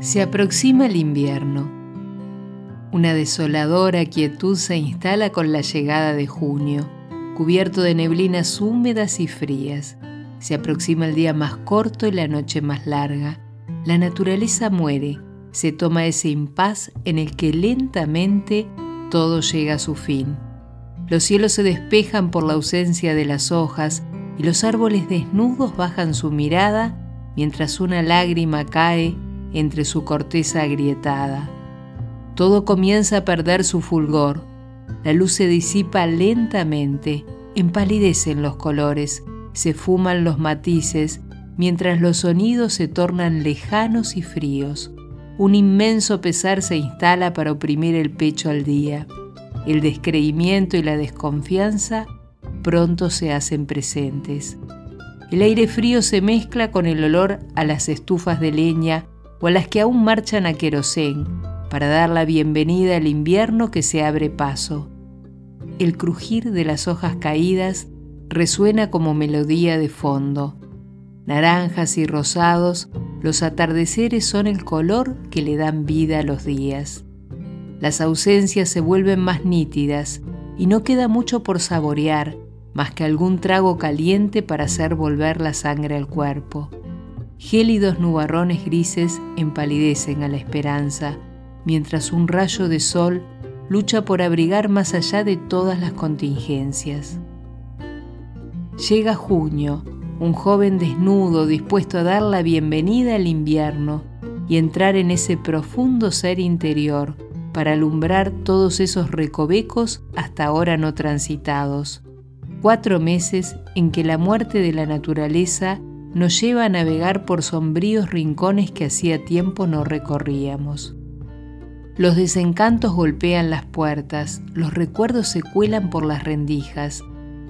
Se aproxima el invierno. Una desoladora quietud se instala con la llegada de junio, cubierto de neblinas húmedas y frías. Se aproxima el día más corto y la noche más larga. La naturaleza muere, se toma ese impas en el que lentamente todo llega a su fin. Los cielos se despejan por la ausencia de las hojas y los árboles desnudos bajan su mirada mientras una lágrima cae entre su corteza agrietada. Todo comienza a perder su fulgor, la luz se disipa lentamente, empalidecen los colores, se fuman los matices, mientras los sonidos se tornan lejanos y fríos. Un inmenso pesar se instala para oprimir el pecho al día. El descreimiento y la desconfianza pronto se hacen presentes. El aire frío se mezcla con el olor a las estufas de leña o a las que aún marchan a querosén para dar la bienvenida al invierno que se abre paso. El crujir de las hojas caídas resuena como melodía de fondo. Naranjas y rosados, los atardeceres son el color que le dan vida a los días. Las ausencias se vuelven más nítidas y no queda mucho por saborear, más que algún trago caliente para hacer volver la sangre al cuerpo. Gélidos nubarrones grises empalidecen a la esperanza, mientras un rayo de sol lucha por abrigar más allá de todas las contingencias. Llega junio, un joven desnudo dispuesto a dar la bienvenida al invierno y entrar en ese profundo ser interior para alumbrar todos esos recovecos hasta ahora no transitados. Cuatro meses en que la muerte de la naturaleza nos lleva a navegar por sombríos rincones que hacía tiempo no recorríamos. Los desencantos golpean las puertas, los recuerdos se cuelan por las rendijas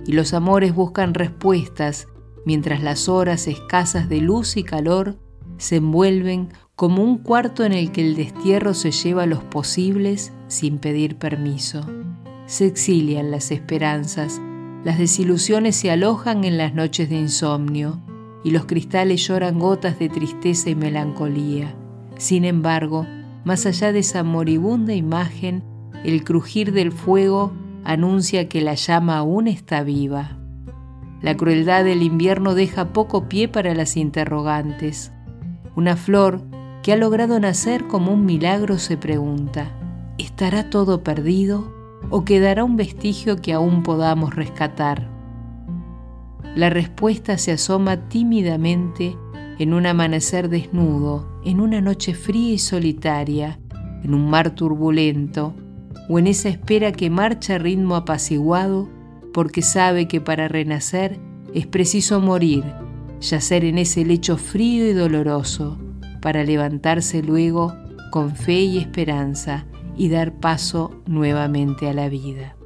y los amores buscan respuestas mientras las horas escasas de luz y calor se envuelven como un cuarto en el que el destierro se lleva los posibles sin pedir permiso. Se exilian las esperanzas, las desilusiones se alojan en las noches de insomnio, y los cristales lloran gotas de tristeza y melancolía. Sin embargo, más allá de esa moribunda imagen, el crujir del fuego anuncia que la llama aún está viva. La crueldad del invierno deja poco pie para las interrogantes. Una flor que ha logrado nacer como un milagro se pregunta, ¿estará todo perdido o quedará un vestigio que aún podamos rescatar? La respuesta se asoma tímidamente en un amanecer desnudo, en una noche fría y solitaria, en un mar turbulento, o en esa espera que marcha a ritmo apaciguado, porque sabe que para renacer es preciso morir, yacer en ese lecho frío y doloroso, para levantarse luego con fe y esperanza y dar paso nuevamente a la vida.